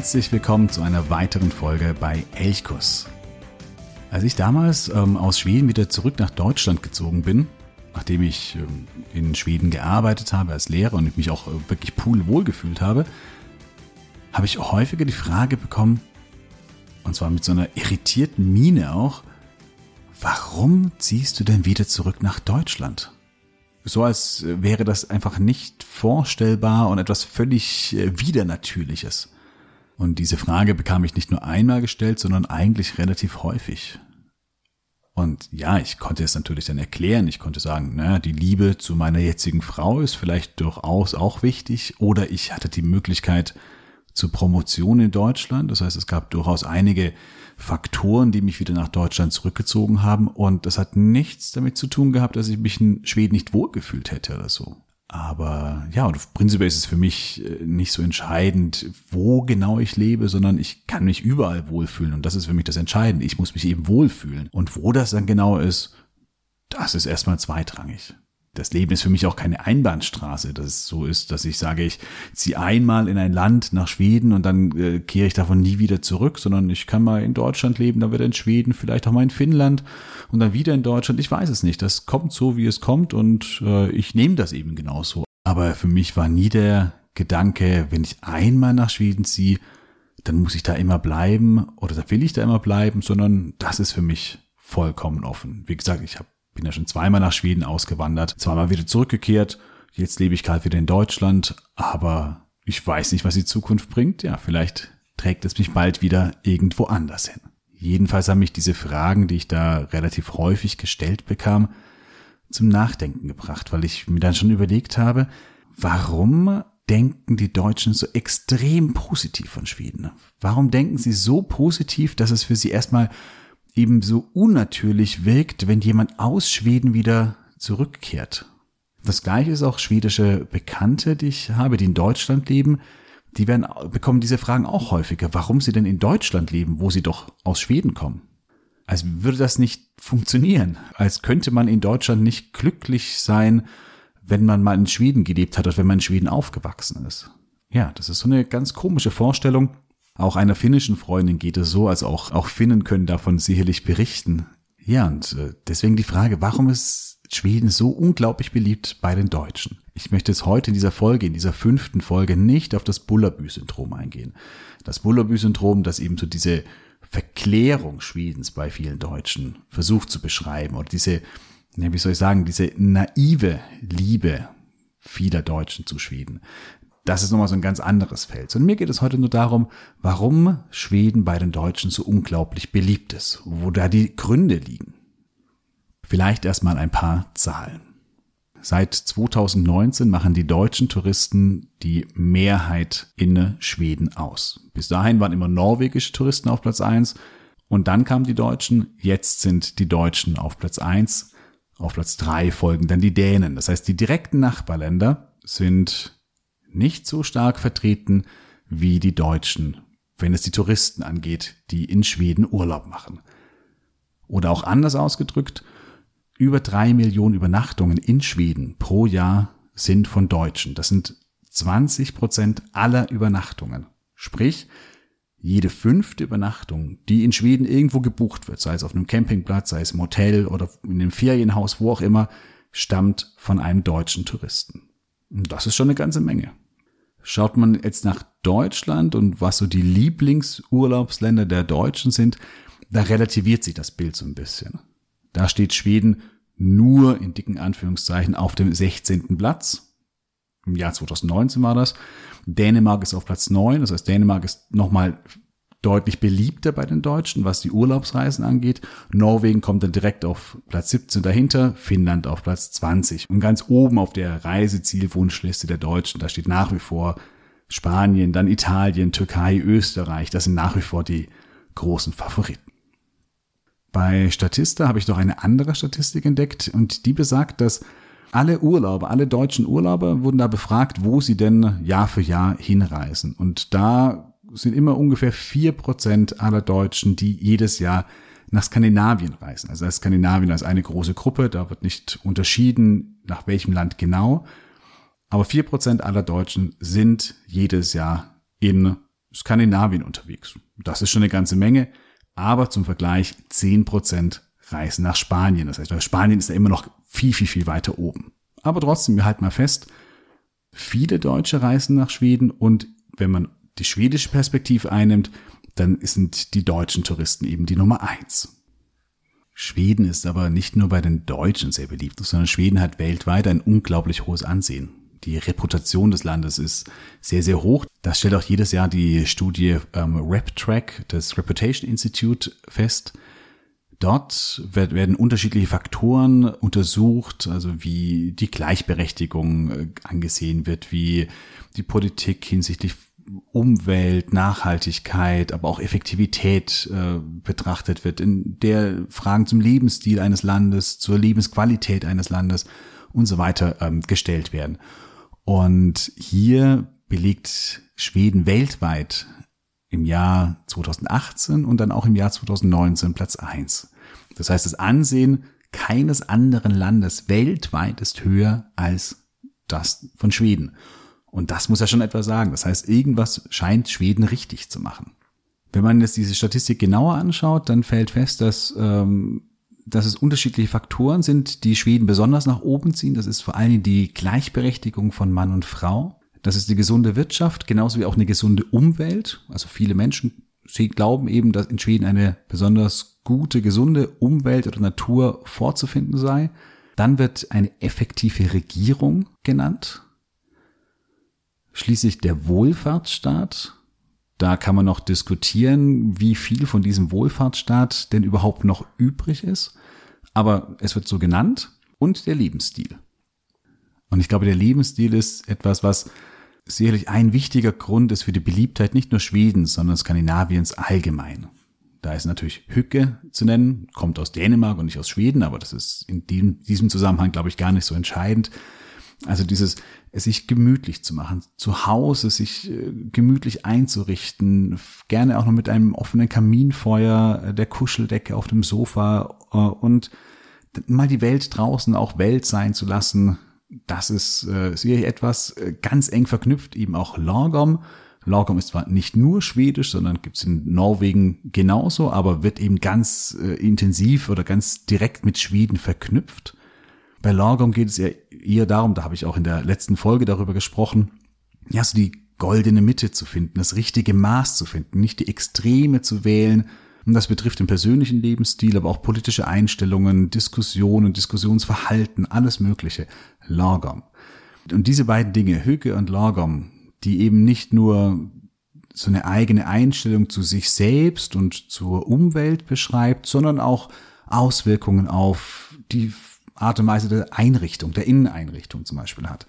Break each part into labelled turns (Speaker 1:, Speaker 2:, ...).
Speaker 1: Herzlich willkommen zu einer weiteren Folge bei Elchkuss. Als ich damals ähm, aus Schweden wieder zurück nach Deutschland gezogen bin, nachdem ich ähm, in Schweden gearbeitet habe als Lehrer und ich mich auch äh, wirklich pudelwohl gefühlt habe, habe ich häufiger die Frage bekommen, und zwar mit so einer irritierten Miene auch, warum ziehst du denn wieder zurück nach Deutschland? so als wäre das einfach nicht vorstellbar und etwas völlig äh, Widernatürliches. Und diese Frage bekam ich nicht nur einmal gestellt, sondern eigentlich relativ häufig. Und ja, ich konnte es natürlich dann erklären. Ich konnte sagen, naja, die Liebe zu meiner jetzigen Frau ist vielleicht durchaus auch wichtig. Oder ich hatte die Möglichkeit zur Promotion in Deutschland. Das heißt, es gab durchaus einige Faktoren, die mich wieder nach Deutschland zurückgezogen haben. Und das hat nichts damit zu tun gehabt, dass ich mich in Schweden nicht wohlgefühlt hätte oder so. Aber ja, und prinzipiell ist es für mich äh, nicht so entscheidend, wo genau ich lebe, sondern ich kann mich überall wohlfühlen. Und das ist für mich das Entscheidende. Ich muss mich eben wohlfühlen. Und wo das dann genau ist, das ist erstmal zweitrangig das Leben ist für mich auch keine Einbahnstraße, dass es so ist, dass ich sage, ich ziehe einmal in ein Land nach Schweden und dann äh, kehre ich davon nie wieder zurück, sondern ich kann mal in Deutschland leben, dann wieder in Schweden, vielleicht auch mal in Finnland und dann wieder in Deutschland. Ich weiß es nicht. Das kommt so, wie es kommt und äh, ich nehme das eben genauso. Aber für mich war nie der Gedanke, wenn ich einmal nach Schweden ziehe, dann muss ich da immer bleiben oder da will ich da immer bleiben, sondern das ist für mich vollkommen offen. Wie gesagt, ich habe bin ja schon zweimal nach Schweden ausgewandert, zweimal wieder zurückgekehrt. Jetzt lebe ich gerade wieder in Deutschland, aber ich weiß nicht, was die Zukunft bringt. Ja, vielleicht trägt es mich bald wieder irgendwo anders hin. Jedenfalls haben mich diese Fragen, die ich da relativ häufig gestellt bekam, zum Nachdenken gebracht, weil ich mir dann schon überlegt habe, warum denken die Deutschen so extrem positiv von Schweden? Warum denken sie so positiv, dass es für sie erstmal ebenso unnatürlich wirkt, wenn jemand aus Schweden wieder zurückkehrt. Das gleiche ist auch schwedische Bekannte, die ich habe, die in Deutschland leben. Die werden, bekommen diese Fragen auch häufiger, warum sie denn in Deutschland leben, wo sie doch aus Schweden kommen. Als würde das nicht funktionieren. Als könnte man in Deutschland nicht glücklich sein, wenn man mal in Schweden gelebt hat oder wenn man in Schweden aufgewachsen ist. Ja, das ist so eine ganz komische Vorstellung. Auch einer finnischen Freundin geht es so, also auch, auch Finnen können davon sicherlich berichten. Ja, und äh, deswegen die Frage, warum ist Schweden so unglaublich beliebt bei den Deutschen? Ich möchte jetzt heute in dieser Folge, in dieser fünften Folge nicht auf das Bullerbü-Syndrom eingehen. Das Bullerbü-Syndrom, das eben so diese Verklärung Schwedens bei vielen Deutschen versucht zu beschreiben oder diese, wie soll ich sagen, diese naive Liebe vieler Deutschen zu Schweden das ist nochmal so ein ganz anderes Feld. Und mir geht es heute nur darum, warum Schweden bei den Deutschen so unglaublich beliebt ist, wo da die Gründe liegen. Vielleicht erstmal ein paar Zahlen. Seit 2019 machen die deutschen Touristen die Mehrheit in Schweden aus. Bis dahin waren immer norwegische Touristen auf Platz eins und dann kamen die Deutschen, jetzt sind die Deutschen auf Platz eins. Auf Platz drei folgen dann die Dänen. Das heißt, die direkten Nachbarländer sind nicht so stark vertreten wie die Deutschen, wenn es die Touristen angeht, die in Schweden Urlaub machen. Oder auch anders ausgedrückt, über drei Millionen Übernachtungen in Schweden pro Jahr sind von Deutschen. Das sind 20 Prozent aller Übernachtungen. Sprich, jede fünfte Übernachtung, die in Schweden irgendwo gebucht wird, sei es auf einem Campingplatz, sei es im Hotel oder in einem Ferienhaus, wo auch immer, stammt von einem deutschen Touristen. Und das ist schon eine ganze Menge. Schaut man jetzt nach Deutschland und was so die Lieblingsurlaubsländer der Deutschen sind, da relativiert sich das Bild so ein bisschen. Da steht Schweden nur in dicken Anführungszeichen auf dem 16. Platz. Im Jahr 2019 war das. Dänemark ist auf Platz 9, das heißt Dänemark ist nochmal deutlich beliebter bei den Deutschen, was die Urlaubsreisen angeht. Norwegen kommt dann direkt auf Platz 17 dahinter, Finnland auf Platz 20. Und ganz oben auf der Reisezielwunschliste der Deutschen, da steht nach wie vor Spanien, dann Italien, Türkei, Österreich, das sind nach wie vor die großen Favoriten. Bei Statista habe ich noch eine andere Statistik entdeckt und die besagt, dass alle Urlauber, alle deutschen Urlauber wurden da befragt, wo sie denn Jahr für Jahr hinreisen. Und da sind immer ungefähr vier Prozent aller Deutschen, die jedes Jahr nach Skandinavien reisen. Also Skandinavien als eine große Gruppe, da wird nicht unterschieden, nach welchem Land genau. Aber vier Prozent aller Deutschen sind jedes Jahr in Skandinavien unterwegs. Das ist schon eine ganze Menge. Aber zum Vergleich zehn Prozent reisen nach Spanien. Das heißt, Spanien ist ja immer noch viel, viel, viel weiter oben. Aber trotzdem, wir halten mal fest, viele Deutsche reisen nach Schweden und wenn man die schwedische Perspektive einnimmt, dann sind die deutschen Touristen eben die Nummer eins. Schweden ist aber nicht nur bei den Deutschen sehr beliebt, sondern Schweden hat weltweit ein unglaublich hohes Ansehen. Die Reputation des Landes ist sehr, sehr hoch. Das stellt auch jedes Jahr die Studie ähm, RepTrack des Reputation Institute fest. Dort werden unterschiedliche Faktoren untersucht, also wie die Gleichberechtigung äh, angesehen wird, wie die Politik hinsichtlich Umwelt, Nachhaltigkeit, aber auch Effektivität äh, betrachtet wird, in der Fragen zum Lebensstil eines Landes, zur Lebensqualität eines Landes und so weiter ähm, gestellt werden. Und hier belegt Schweden weltweit im Jahr 2018 und dann auch im Jahr 2019 Platz eins. Das heißt, das Ansehen keines anderen Landes weltweit ist höher als das von Schweden. Und das muss ja schon etwas sagen. Das heißt, irgendwas scheint Schweden richtig zu machen. Wenn man jetzt diese Statistik genauer anschaut, dann fällt fest, dass, ähm, dass es unterschiedliche Faktoren sind, die Schweden besonders nach oben ziehen. Das ist vor allem die Gleichberechtigung von Mann und Frau. Das ist die gesunde Wirtschaft, genauso wie auch eine gesunde Umwelt. Also viele Menschen sie glauben eben, dass in Schweden eine besonders gute, gesunde Umwelt oder Natur vorzufinden sei. Dann wird eine effektive Regierung genannt. Schließlich der Wohlfahrtsstaat. Da kann man noch diskutieren, wie viel von diesem Wohlfahrtsstaat denn überhaupt noch übrig ist. Aber es wird so genannt. Und der Lebensstil. Und ich glaube, der Lebensstil ist etwas, was sicherlich ein wichtiger Grund ist für die Beliebtheit nicht nur Schwedens, sondern Skandinaviens allgemein. Da ist natürlich Hücke zu nennen, kommt aus Dänemark und nicht aus Schweden, aber das ist in diesem Zusammenhang, glaube ich, gar nicht so entscheidend. Also dieses, es sich gemütlich zu machen, zu Hause sich äh, gemütlich einzurichten, gerne auch noch mit einem offenen Kaminfeuer, äh, der Kuscheldecke auf dem Sofa äh, und mal die Welt draußen auch Welt sein zu lassen, das ist äh, sicherlich etwas ganz eng verknüpft, eben auch Lagom. Lagom ist zwar nicht nur schwedisch, sondern gibt's in Norwegen genauso, aber wird eben ganz intensiv oder ganz direkt mit Schweden verknüpft. Bei Lagom geht es ja eher darum, da habe ich auch in der letzten Folge darüber gesprochen, ja, so die goldene Mitte zu finden, das richtige Maß zu finden, nicht die Extreme zu wählen, und das betrifft den persönlichen Lebensstil, aber auch politische Einstellungen, Diskussionen, Diskussionsverhalten, alles Mögliche. Lagom. Und diese beiden Dinge, Hücke und Lagom, die eben nicht nur so eine eigene Einstellung zu sich selbst und zur Umwelt beschreibt, sondern auch Auswirkungen auf die Art und Weise der Einrichtung, der Inneneinrichtung zum Beispiel hat.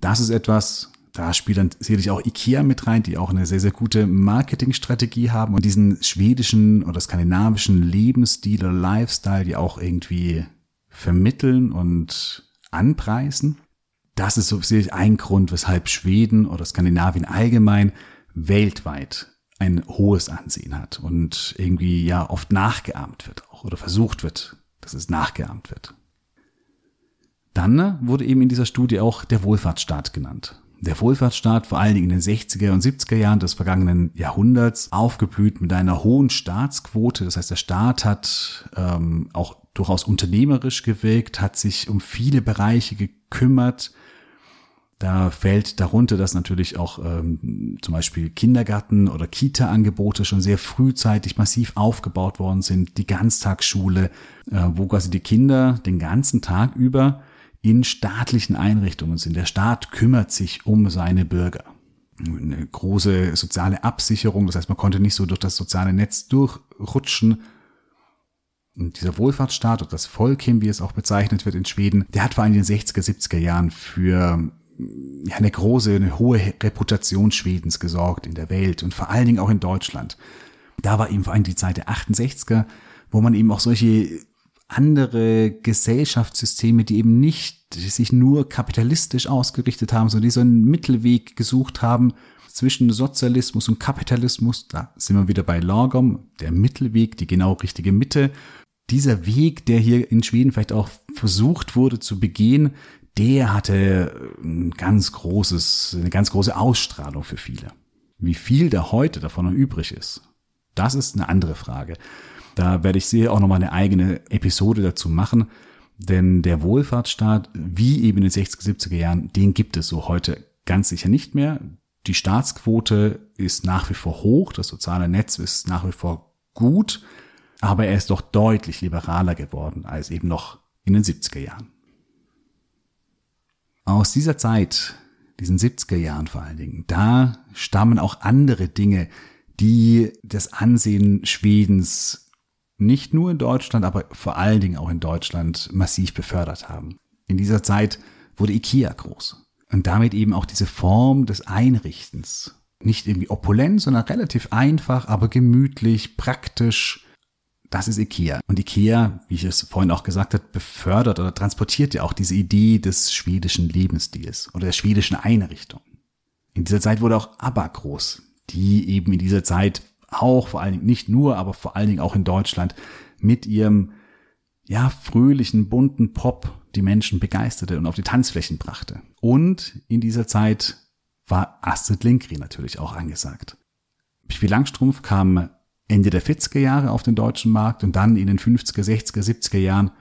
Speaker 1: Das ist etwas, da spielt dann sicherlich auch Ikea mit rein, die auch eine sehr, sehr gute Marketingstrategie haben und diesen schwedischen oder skandinavischen Lebensstil oder Lifestyle, die auch irgendwie vermitteln und anpreisen. Das ist so sicherlich ein Grund, weshalb Schweden oder Skandinavien allgemein weltweit ein hohes Ansehen hat und irgendwie ja oft nachgeahmt wird auch oder versucht wird, dass es nachgeahmt wird. Dann wurde eben in dieser Studie auch der Wohlfahrtsstaat genannt der Wohlfahrtsstaat vor allen Dingen in den 60er und 70er Jahren des vergangenen Jahrhunderts aufgeblüht mit einer hohen Staatsquote. Das heißt, der Staat hat ähm, auch durchaus unternehmerisch gewirkt, hat sich um viele Bereiche gekümmert. Da fällt darunter, dass natürlich auch ähm, zum Beispiel Kindergarten- oder Kita-Angebote schon sehr frühzeitig massiv aufgebaut worden sind. Die Ganztagsschule, äh, wo quasi die Kinder den ganzen Tag über in staatlichen Einrichtungen sind. Der Staat kümmert sich um seine Bürger. Eine große soziale Absicherung, das heißt, man konnte nicht so durch das soziale Netz durchrutschen. Und dieser Wohlfahrtsstaat oder das Volk, wie es auch bezeichnet wird in Schweden, der hat vor allem in den 60er, 70er Jahren für eine große, eine hohe Reputation Schwedens gesorgt in der Welt und vor allen Dingen auch in Deutschland. Da war eben vor allem die Zeit der 68er, wo man eben auch solche andere Gesellschaftssysteme, die eben nicht sich nur kapitalistisch ausgerichtet haben, sondern die so einen Mittelweg gesucht haben zwischen Sozialismus und Kapitalismus. Da sind wir wieder bei Lagom, der Mittelweg, die genau richtige Mitte. Dieser Weg, der hier in Schweden vielleicht auch versucht wurde zu begehen, der hatte ein ganz großes, eine ganz große Ausstrahlung für viele. Wie viel da heute davon noch übrig ist, das ist eine andere Frage. Da werde ich sicher auch nochmal eine eigene Episode dazu machen, denn der Wohlfahrtsstaat, wie eben in den 60er, 70er Jahren, den gibt es so heute ganz sicher nicht mehr. Die Staatsquote ist nach wie vor hoch, das soziale Netz ist nach wie vor gut, aber er ist doch deutlich liberaler geworden als eben noch in den 70er Jahren. Aus dieser Zeit, diesen 70er Jahren vor allen Dingen, da stammen auch andere Dinge, die das Ansehen Schwedens nicht nur in Deutschland, aber vor allen Dingen auch in Deutschland massiv befördert haben. In dieser Zeit wurde Ikea groß und damit eben auch diese Form des Einrichtens. Nicht irgendwie opulent, sondern relativ einfach, aber gemütlich, praktisch, das ist IKEA. Und IKEA, wie ich es vorhin auch gesagt habe, befördert oder transportiert ja auch diese Idee des schwedischen Lebensstils oder der schwedischen Einrichtung. In dieser Zeit wurde auch ABBA groß, die eben in dieser Zeit auch vor allen Dingen nicht nur, aber vor allen Dingen auch in Deutschland mit ihrem ja fröhlichen bunten Pop die Menschen begeisterte und auf die Tanzflächen brachte. Und in dieser Zeit war Astrid Lindgren natürlich auch angesagt. Pippi Langstrumpf kam Ende der 40er Jahre auf den deutschen Markt und dann in den 50er, 60er, 70er Jahren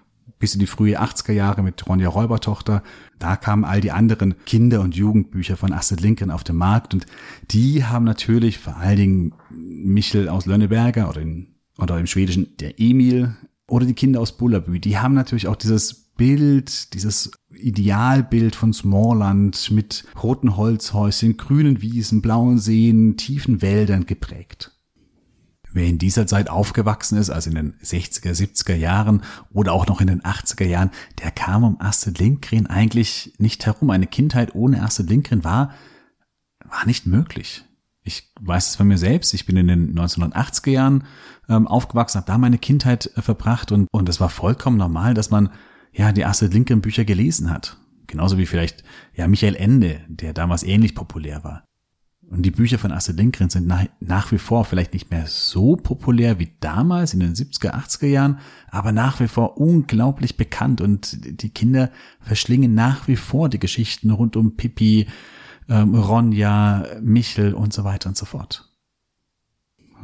Speaker 1: bis in die frühe 80er Jahre mit Ronja Räubertochter. Da kamen all die anderen Kinder- und Jugendbücher von Astrid Lindgren auf den Markt und die haben natürlich vor allen Dingen Michel aus Lönneberger oder, in, oder im Schwedischen der Emil oder die Kinder aus Bullerbü, die haben natürlich auch dieses Bild, dieses Idealbild von Smallland mit roten Holzhäuschen, grünen Wiesen, blauen Seen, tiefen Wäldern geprägt. Wer in dieser Zeit aufgewachsen ist, also in den 60er, 70er Jahren oder auch noch in den 80er Jahren, der kam um Astrid Lindgren eigentlich nicht herum. Eine Kindheit ohne Astrid Lindgren war, war nicht möglich. Ich weiß es von mir selbst. Ich bin in den 1980er Jahren ähm, aufgewachsen, habe da meine Kindheit äh, verbracht und und es war vollkommen normal, dass man ja die Astrid Lindgren Bücher gelesen hat. Genauso wie vielleicht ja Michael Ende, der damals ähnlich populär war. Und die Bücher von Astrid Lindgren sind nach, nach wie vor vielleicht nicht mehr so populär wie damals in den 70er, 80er Jahren, aber nach wie vor unglaublich bekannt und die Kinder verschlingen nach wie vor die Geschichten rund um Pippi, ähm, Ronja, Michel und so weiter und so fort.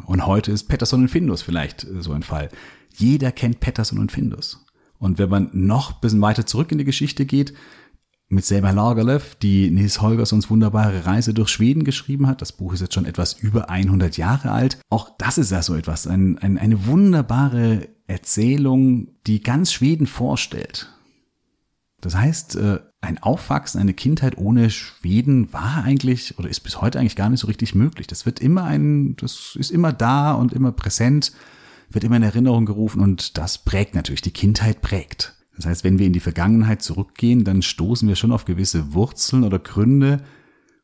Speaker 1: Und heute ist Pettersson und Findus vielleicht so ein Fall. Jeder kennt Pettersson und Findus. Und wenn man noch ein bisschen weiter zurück in die Geschichte geht, mit Selma Lagerlöf, die Nils Holgerssons wunderbare Reise durch Schweden geschrieben hat. Das Buch ist jetzt schon etwas über 100 Jahre alt. Auch das ist ja so etwas, ein, ein, eine wunderbare Erzählung, die ganz Schweden vorstellt. Das heißt, äh, ein Aufwachsen, eine Kindheit ohne Schweden war eigentlich oder ist bis heute eigentlich gar nicht so richtig möglich. Das wird immer ein, das ist immer da und immer präsent, wird immer in Erinnerung gerufen und das prägt natürlich. Die Kindheit prägt. Das heißt, wenn wir in die Vergangenheit zurückgehen, dann stoßen wir schon auf gewisse Wurzeln oder Gründe,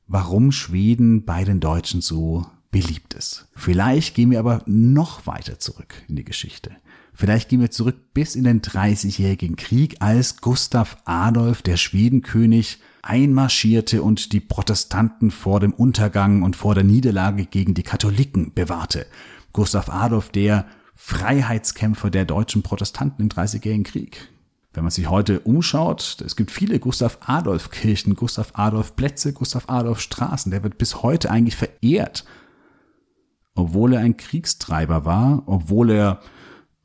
Speaker 1: warum Schweden bei den Deutschen so beliebt ist. Vielleicht gehen wir aber noch weiter zurück in die Geschichte. Vielleicht gehen wir zurück bis in den Dreißigjährigen Krieg, als Gustav Adolf, der Schwedenkönig, einmarschierte und die Protestanten vor dem Untergang und vor der Niederlage gegen die Katholiken bewahrte. Gustav Adolf, der Freiheitskämpfer der deutschen Protestanten im Dreißigjährigen Krieg. Wenn man sich heute umschaut, es gibt viele Gustav Adolf Kirchen, Gustav Adolf Plätze, Gustav Adolf Straßen. Der wird bis heute eigentlich verehrt. Obwohl er ein Kriegstreiber war, obwohl er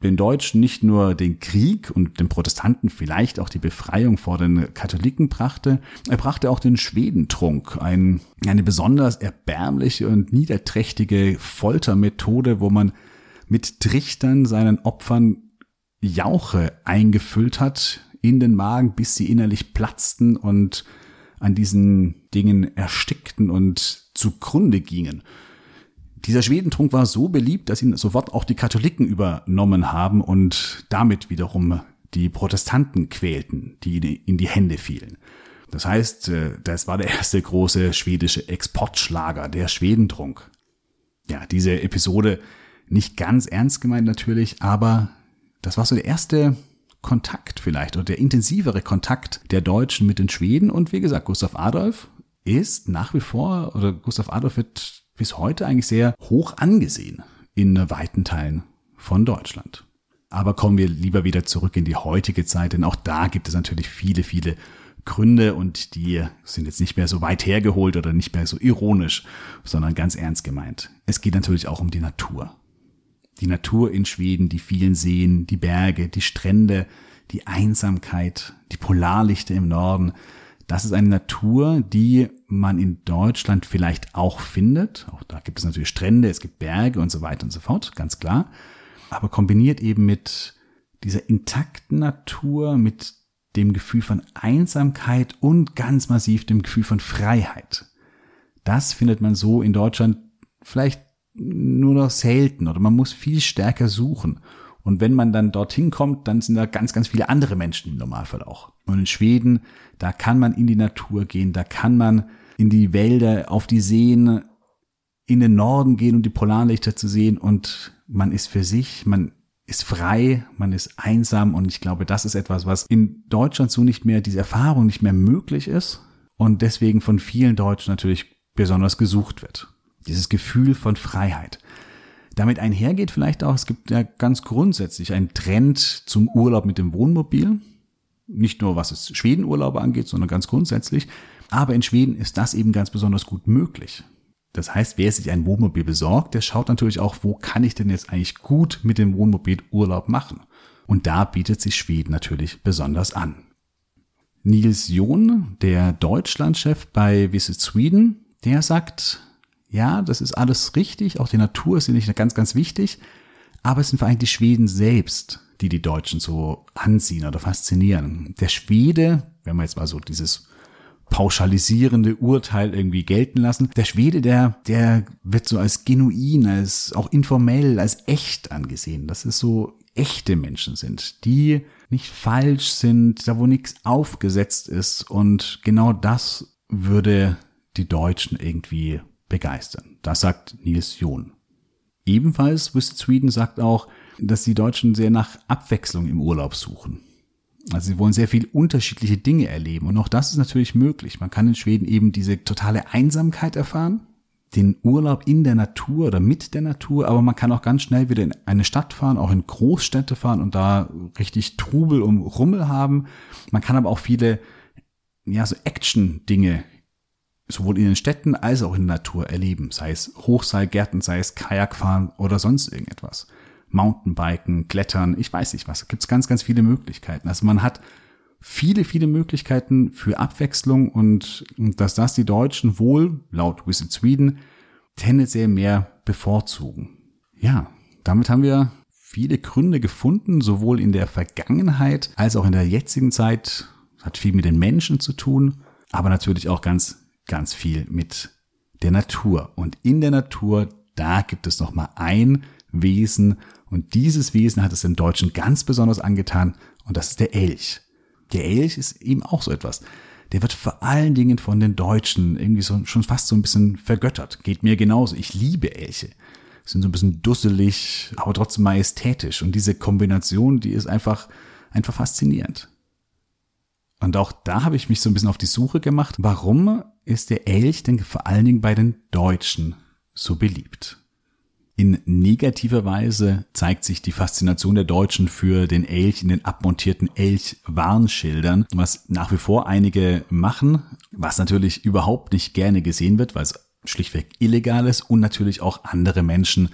Speaker 1: den Deutschen nicht nur den Krieg und den Protestanten vielleicht auch die Befreiung vor den Katholiken brachte, er brachte auch den Schwedentrunk, ein, eine besonders erbärmliche und niederträchtige Foltermethode, wo man mit Trichtern seinen Opfern Jauche eingefüllt hat in den Magen, bis sie innerlich platzten und an diesen Dingen erstickten und zugrunde gingen. Dieser Schwedentrunk war so beliebt, dass ihn sofort auch die Katholiken übernommen haben und damit wiederum die Protestanten quälten, die in die Hände fielen. Das heißt, äh, das war der erste große schwedische Exportschlager, der Schwedentrunk. Ja, diese Episode nicht ganz ernst gemeint natürlich, aber das war so der erste Kontakt vielleicht oder der intensivere Kontakt der Deutschen mit den Schweden. Und wie gesagt, Gustav Adolf ist nach wie vor, oder Gustav Adolf wird bis heute eigentlich sehr hoch angesehen in weiten Teilen von Deutschland. Aber kommen wir lieber wieder zurück in die heutige Zeit, denn auch da gibt es natürlich viele, viele Gründe und die sind jetzt nicht mehr so weit hergeholt oder nicht mehr so ironisch, sondern ganz ernst gemeint. Es geht natürlich auch um die Natur. Die Natur in Schweden, die vielen Seen, die Berge, die Strände, die Einsamkeit, die Polarlichter im Norden. Das ist eine Natur, die man in Deutschland vielleicht auch findet. Auch da gibt es natürlich Strände, es gibt Berge und so weiter und so fort, ganz klar. Aber kombiniert eben mit dieser intakten Natur, mit dem Gefühl von Einsamkeit und ganz massiv dem Gefühl von Freiheit. Das findet man so in Deutschland vielleicht nur noch selten oder man muss viel stärker suchen. Und wenn man dann dorthin kommt, dann sind da ganz, ganz viele andere Menschen im Normalfall auch. Und in Schweden, da kann man in die Natur gehen, da kann man in die Wälder, auf die Seen, in den Norden gehen, um die Polarlichter zu sehen und man ist für sich, man ist frei, man ist einsam und ich glaube, das ist etwas, was in Deutschland so nicht mehr, diese Erfahrung nicht mehr möglich ist und deswegen von vielen Deutschen natürlich besonders gesucht wird. Dieses Gefühl von Freiheit. Damit einhergeht vielleicht auch, es gibt ja ganz grundsätzlich einen Trend zum Urlaub mit dem Wohnmobil. Nicht nur was es Schwedenurlaube angeht, sondern ganz grundsätzlich. Aber in Schweden ist das eben ganz besonders gut möglich. Das heißt, wer sich ein Wohnmobil besorgt, der schaut natürlich auch, wo kann ich denn jetzt eigentlich gut mit dem Wohnmobil Urlaub machen? Und da bietet sich Schweden natürlich besonders an. Nils John, der Deutschlandchef bei Visit Sweden, der sagt, ja, das ist alles richtig, auch die Natur ist nicht ganz, ganz wichtig, aber es sind vor allem die Schweden selbst, die die Deutschen so anziehen oder faszinieren. Der Schwede, wenn man jetzt mal so dieses pauschalisierende Urteil irgendwie gelten lassen. Der Schwede, der, der wird so als genuin, als auch informell, als echt angesehen. Dass es so echte Menschen sind, die nicht falsch sind, da wo nichts aufgesetzt ist. Und genau das würde die Deutschen irgendwie begeistern. Das sagt Nils John. Ebenfalls Visit Sweden sagt auch, dass die Deutschen sehr nach Abwechslung im Urlaub suchen. Also sie wollen sehr viel unterschiedliche Dinge erleben und auch das ist natürlich möglich. Man kann in Schweden eben diese totale Einsamkeit erfahren, den Urlaub in der Natur oder mit der Natur, aber man kann auch ganz schnell wieder in eine Stadt fahren, auch in Großstädte fahren und da richtig Trubel und Rummel haben. Man kann aber auch viele ja so Action-Dinge sowohl in den Städten als auch in der Natur erleben, sei es Hochseilgärten, sei es Kajakfahren oder sonst irgendetwas. Mountainbiken, Klettern, ich weiß nicht was. Gibt es ganz, ganz viele Möglichkeiten. Also man hat viele, viele Möglichkeiten für Abwechslung und dass das die Deutschen wohl, laut Visit Sweden, tendenziell mehr bevorzugen. Ja, damit haben wir viele Gründe gefunden, sowohl in der Vergangenheit als auch in der jetzigen Zeit. Hat viel mit den Menschen zu tun, aber natürlich auch ganz ganz viel mit der Natur. Und in der Natur, da gibt es noch mal ein Wesen und dieses Wesen hat es den Deutschen ganz besonders angetan und das ist der Elch. Der Elch ist eben auch so etwas. Der wird vor allen Dingen von den Deutschen irgendwie so, schon fast so ein bisschen vergöttert. Geht mir genauso. Ich liebe Elche. Sind so ein bisschen dusselig, aber trotzdem majestätisch. Und diese Kombination, die ist einfach, einfach faszinierend. Und auch da habe ich mich so ein bisschen auf die Suche gemacht. Warum ist der Elch denn vor allen Dingen bei den Deutschen so beliebt? In negativer Weise zeigt sich die Faszination der Deutschen für den Elch in den abmontierten Elch-Warnschildern, was nach wie vor einige machen, was natürlich überhaupt nicht gerne gesehen wird, weil es schlichtweg illegal ist und natürlich auch andere Menschen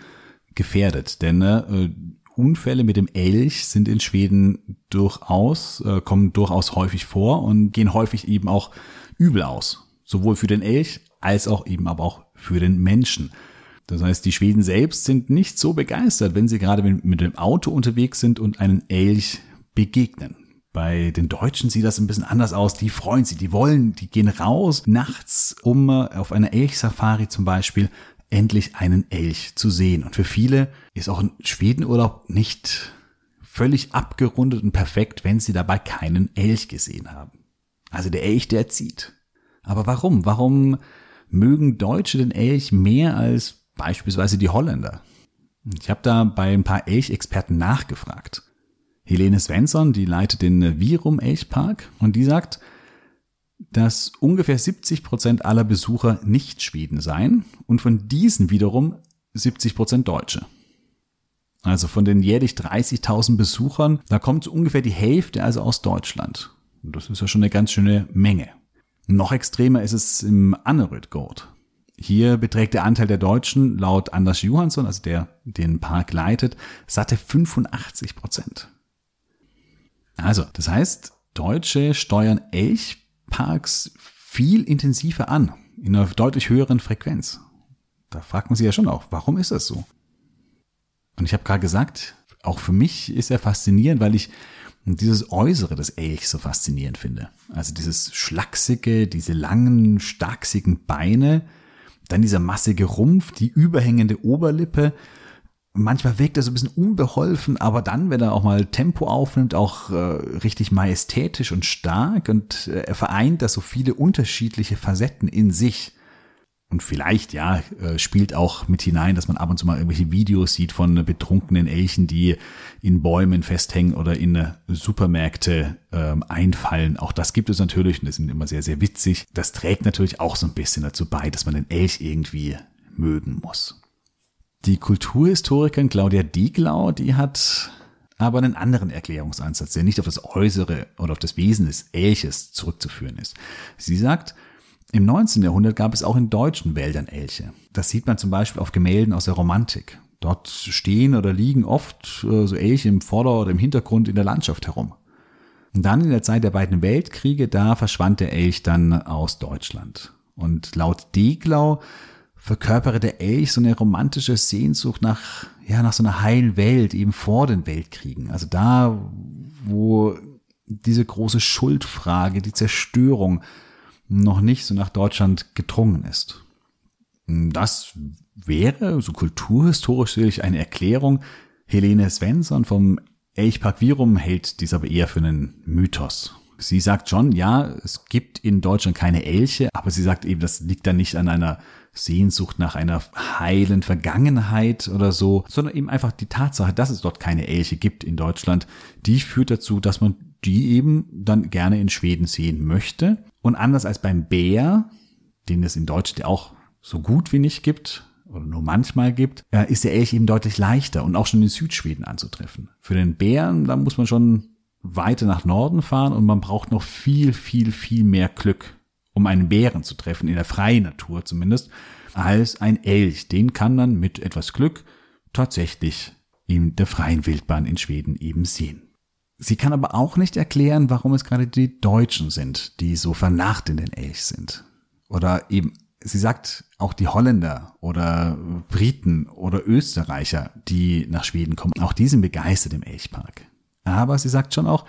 Speaker 1: gefährdet. Denn äh, Unfälle mit dem Elch sind in Schweden durchaus, äh, kommen durchaus häufig vor und gehen häufig eben auch übel aus. Sowohl für den Elch als auch eben aber auch für den Menschen. Das heißt, die Schweden selbst sind nicht so begeistert, wenn sie gerade mit dem Auto unterwegs sind und einen Elch begegnen. Bei den Deutschen sieht das ein bisschen anders aus. Die freuen sich, die wollen, die gehen raus nachts, um auf einer Elchsafari zum Beispiel endlich einen Elch zu sehen. Und für viele ist auch ein Schwedenurlaub nicht völlig abgerundet und perfekt, wenn sie dabei keinen Elch gesehen haben. Also der Elch, der zieht. Aber warum? Warum mögen Deutsche den Elch mehr als beispielsweise die Holländer? Ich habe da bei ein paar Elchexperten nachgefragt. Helene Svensson, die leitet den Virum Elchpark und die sagt, dass ungefähr 70 Prozent aller Besucher nicht Schweden seien und von diesen wiederum 70 Prozent Deutsche. Also von den jährlich 30.000 Besuchern, da kommt so ungefähr die Hälfte also aus Deutschland. Und das ist ja schon eine ganz schöne Menge. Noch extremer ist es im Annerödgård. Hier beträgt der Anteil der Deutschen laut Anders Johansson, also der den Park leitet, satte 85 Prozent. Also, das heißt, Deutsche steuern Elchparks viel intensiver an, in einer deutlich höheren Frequenz. Da fragt man sich ja schon auch, warum ist das so? Und ich habe gerade gesagt, auch für mich ist er faszinierend, weil ich dieses Äußere des Elchs so faszinierend finde. Also dieses schlachsige, diese langen, starksigen Beine, dann dieser massige Rumpf, die überhängende Oberlippe. Manchmal wirkt er so ein bisschen unbeholfen, aber dann, wenn er auch mal Tempo aufnimmt, auch äh, richtig majestätisch und stark und äh, er vereint da so viele unterschiedliche Facetten in sich. Und vielleicht, ja, äh, spielt auch mit hinein, dass man ab und zu mal irgendwelche Videos sieht von betrunkenen Elchen, die in Bäumen festhängen oder in äh, Supermärkte ähm, einfallen. Auch das gibt es natürlich und das sind immer sehr, sehr witzig. Das trägt natürlich auch so ein bisschen dazu bei, dass man den Elch irgendwie mögen muss. Die Kulturhistorikerin Claudia Dieglau, die hat aber einen anderen Erklärungsansatz, der nicht auf das Äußere oder auf das Wesen des Elches zurückzuführen ist. Sie sagt, im 19. Jahrhundert gab es auch in deutschen Wäldern Elche. Das sieht man zum Beispiel auf Gemälden aus der Romantik. Dort stehen oder liegen oft äh, so Elche im Vorder- oder im Hintergrund in der Landschaft herum. Und dann in der Zeit der beiden Weltkriege, da verschwand der Elch dann aus Deutschland. Und laut Deglau verkörpere der Elch so eine romantische Sehnsucht nach, ja, nach so einer heilen Welt, eben vor den Weltkriegen. Also da, wo diese große Schuldfrage, die Zerstörung, noch nicht so nach Deutschland gedrungen ist. Das wäre, so kulturhistorisch sicherlich eine Erklärung. Helene Svensson vom Elchpark Virum hält dies aber eher für einen Mythos. Sie sagt schon, ja, es gibt in Deutschland keine Elche, aber sie sagt eben, das liegt dann nicht an einer Sehnsucht nach einer heilen Vergangenheit oder so, sondern eben einfach die Tatsache, dass es dort keine Elche gibt in Deutschland, die führt dazu, dass man die eben dann gerne in Schweden sehen möchte. Und anders als beim Bär, den es in Deutschland auch so gut wie nicht gibt, oder nur manchmal gibt, äh, ist der Elch eben deutlich leichter und auch schon in Südschweden anzutreffen. Für den Bären, da muss man schon weiter nach Norden fahren und man braucht noch viel, viel, viel mehr Glück, um einen Bären zu treffen, in der freien Natur zumindest, als ein Elch. Den kann man mit etwas Glück tatsächlich in der freien Wildbahn in Schweden eben sehen. Sie kann aber auch nicht erklären, warum es gerade die Deutschen sind, die so vernarrt in den Elch sind. Oder eben, sie sagt auch die Holländer oder Briten oder Österreicher, die nach Schweden kommen, auch die sind begeistert im Elchpark. Aber sie sagt schon auch,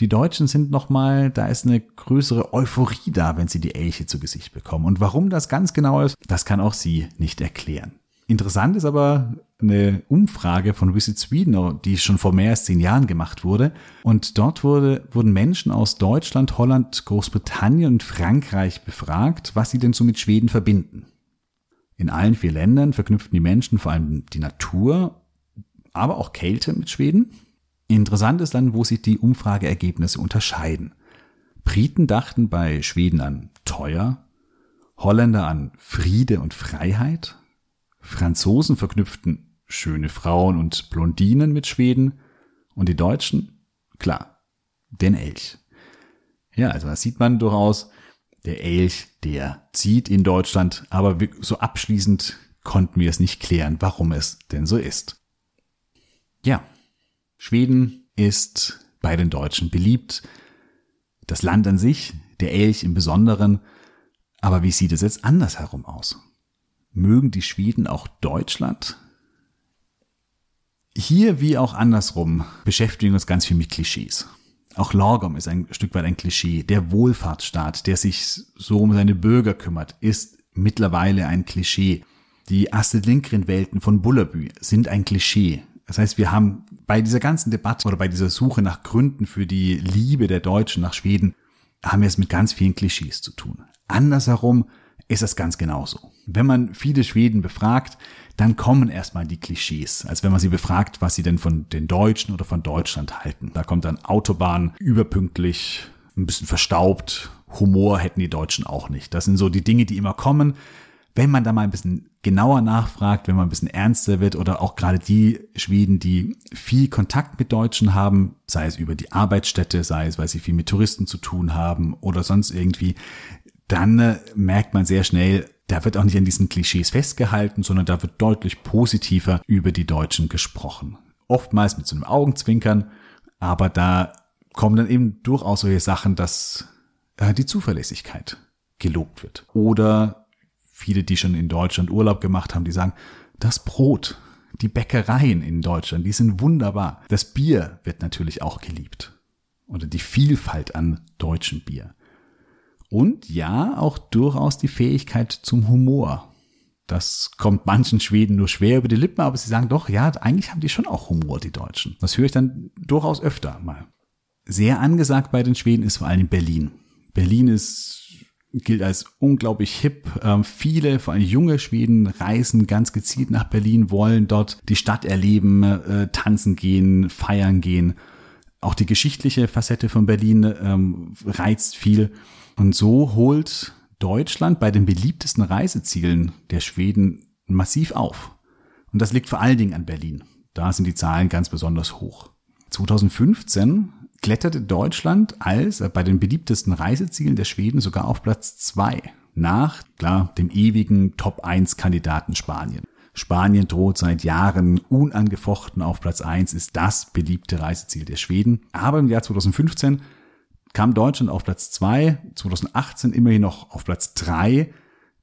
Speaker 1: die Deutschen sind nochmal, da ist eine größere Euphorie da, wenn sie die Elche zu Gesicht bekommen. Und warum das ganz genau ist, das kann auch sie nicht erklären. Interessant ist aber eine Umfrage von Visit Sweden, die schon vor mehr als zehn Jahren gemacht wurde. Und dort wurde, wurden Menschen aus Deutschland, Holland, Großbritannien und Frankreich befragt, was sie denn so mit Schweden verbinden. In allen vier Ländern verknüpften die Menschen vor allem die Natur, aber auch Kälte mit Schweden. Interessant ist dann, wo sich die Umfrageergebnisse unterscheiden. Briten dachten bei Schweden an teuer, Holländer an Friede und Freiheit, Franzosen verknüpften schöne Frauen und Blondinen mit Schweden und die Deutschen, klar, den Elch. Ja, also da sieht man durchaus, der Elch, der zieht in Deutschland, aber so abschließend konnten wir es nicht klären, warum es denn so ist. Ja, Schweden ist bei den Deutschen beliebt, das Land an sich, der Elch im Besonderen, aber wie sieht es jetzt andersherum aus? Mögen die Schweden auch Deutschland? Hier wie auch andersrum beschäftigen uns ganz viel mit Klischees. Auch Lorgom ist ein Stück weit ein Klischee. Der Wohlfahrtsstaat, der sich so um seine Bürger kümmert, ist mittlerweile ein Klischee. Die Astrid Lindgren-Welten von Bullerbü sind ein Klischee. Das heißt, wir haben bei dieser ganzen Debatte oder bei dieser Suche nach Gründen für die Liebe der Deutschen nach Schweden haben wir es mit ganz vielen Klischees zu tun. Andersherum ist es ganz genauso. Wenn man viele Schweden befragt, dann kommen erstmal die Klischees, als wenn man sie befragt, was sie denn von den Deutschen oder von Deutschland halten. Da kommt dann Autobahn überpünktlich, ein bisschen verstaubt, Humor hätten die Deutschen auch nicht. Das sind so die Dinge, die immer kommen. Wenn man da mal ein bisschen genauer nachfragt, wenn man ein bisschen ernster wird oder auch gerade die Schweden, die viel Kontakt mit Deutschen haben, sei es über die Arbeitsstätte, sei es, weil sie viel mit Touristen zu tun haben oder sonst irgendwie, dann äh, merkt man sehr schnell, da wird auch nicht an diesen Klischees festgehalten, sondern da wird deutlich positiver über die Deutschen gesprochen. Oftmals mit so einem Augenzwinkern, aber da kommen dann eben durchaus solche Sachen, dass äh, die Zuverlässigkeit gelobt wird. Oder viele, die schon in Deutschland Urlaub gemacht haben, die sagen, das Brot, die Bäckereien in Deutschland, die sind wunderbar. Das Bier wird natürlich auch geliebt. Oder die Vielfalt an deutschen Bier. Und ja, auch durchaus die Fähigkeit zum Humor. Das kommt manchen Schweden nur schwer über die Lippen, aber sie sagen doch, ja, eigentlich haben die schon auch Humor, die Deutschen. Das höre ich dann durchaus öfter mal. Sehr angesagt bei den Schweden ist vor allem Berlin. Berlin ist gilt als unglaublich hip. Ähm, viele, vor allem junge Schweden, reisen ganz gezielt nach Berlin, wollen dort die Stadt erleben, äh, tanzen gehen, feiern gehen. Auch die geschichtliche Facette von Berlin ähm, reizt viel. Und so holt Deutschland bei den beliebtesten Reisezielen der Schweden massiv auf. Und das liegt vor allen Dingen an Berlin. Da sind die Zahlen ganz besonders hoch. 2015 kletterte Deutschland als äh, bei den beliebtesten Reisezielen der Schweden sogar auf Platz zwei nach, klar, dem ewigen Top 1 Kandidaten Spanien. Spanien droht seit Jahren unangefochten auf Platz eins ist das beliebte Reiseziel der Schweden. Aber im Jahr 2015 kam Deutschland auf Platz zwei, 2018 immerhin noch auf Platz drei.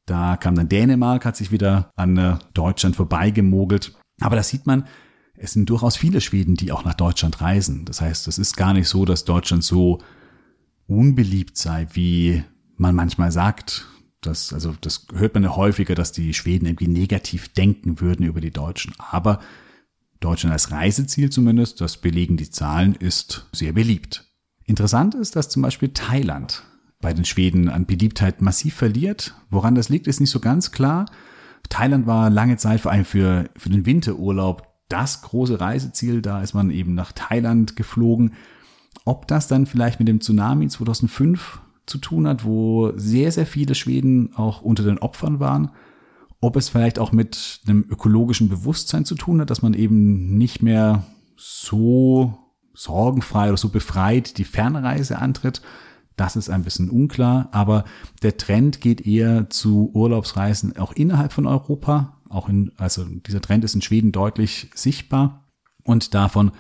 Speaker 1: Da kam dann Dänemark, hat sich wieder an äh, Deutschland vorbeigemogelt. Aber da sieht man, es sind durchaus viele Schweden, die auch nach Deutschland reisen. Das heißt, es ist gar nicht so, dass Deutschland so unbeliebt sei, wie man manchmal sagt. Das, also, das hört man ja häufiger, dass die Schweden irgendwie negativ denken würden über die Deutschen. Aber Deutschland als Reiseziel zumindest, das belegen die Zahlen, ist sehr beliebt. Interessant ist, dass zum Beispiel Thailand bei den Schweden an Beliebtheit massiv verliert. Woran das liegt, ist nicht so ganz klar. Thailand war lange Zeit vor allem für, für den Winterurlaub das große Reiseziel. Da ist man eben nach Thailand geflogen. Ob das dann vielleicht mit dem Tsunami 2005 zu tun hat, wo sehr, sehr viele Schweden auch unter den Opfern waren. Ob es vielleicht auch mit einem ökologischen Bewusstsein zu tun hat, dass man eben nicht mehr so sorgenfrei oder so befreit die Fernreise antritt. Das ist ein bisschen unklar, aber der Trend geht eher zu Urlaubsreisen auch innerhalb von Europa. Auch in, also dieser Trend ist in Schweden deutlich sichtbar und davon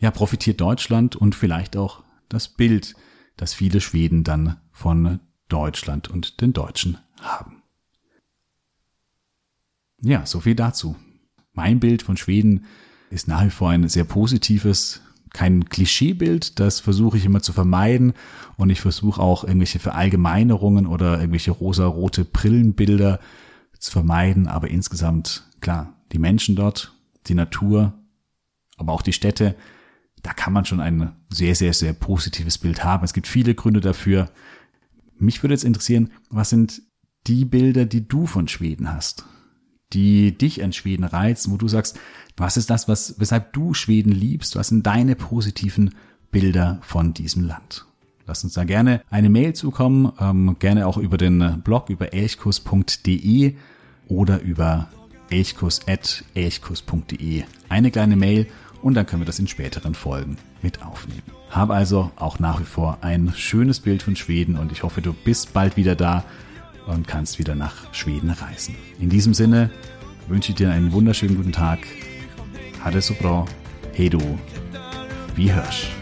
Speaker 1: ja profitiert Deutschland und vielleicht auch das Bild, das viele Schweden dann von Deutschland und den Deutschen haben. Ja, so viel dazu. Mein Bild von Schweden ist nach wie vor ein sehr positives kein Klischeebild, das versuche ich immer zu vermeiden und ich versuche auch irgendwelche Verallgemeinerungen oder irgendwelche rosa-rote Brillenbilder zu vermeiden, aber insgesamt, klar, die Menschen dort, die Natur, aber auch die Städte, da kann man schon ein sehr, sehr, sehr positives Bild haben. Es gibt viele Gründe dafür. Mich würde jetzt interessieren, was sind die Bilder, die du von Schweden hast? Die dich an Schweden reizen, wo du sagst, was ist das, was, weshalb du Schweden liebst? Was sind deine positiven Bilder von diesem Land? Lass uns da gerne eine Mail zukommen, ähm, gerne auch über den Blog über elchkus.de oder über elchkus.elchkus.de. Eine kleine Mail und dann können wir das in späteren Folgen mit aufnehmen. Habe also auch nach wie vor ein schönes Bild von Schweden und ich hoffe, du bist bald wieder da und kannst wieder nach Schweden reisen. In diesem Sinne wünsche ich dir einen wunderschönen guten Tag. Hade so bra. Du. Wie hörst.